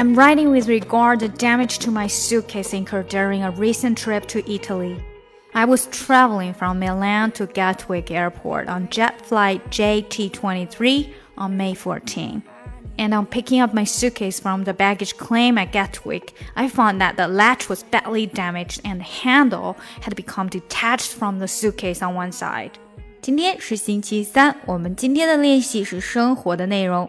I'm writing with regard the damage to my suitcase incurred during a recent trip to Italy. I was traveling from Milan to Gatwick Airport on jet flight JT23 on May 14. And on picking up my suitcase from the baggage claim at Gatwick, I found that the latch was badly damaged and the handle had become detached from the suitcase on one side. 今天是星期三，我们今天的练习是生活的内容。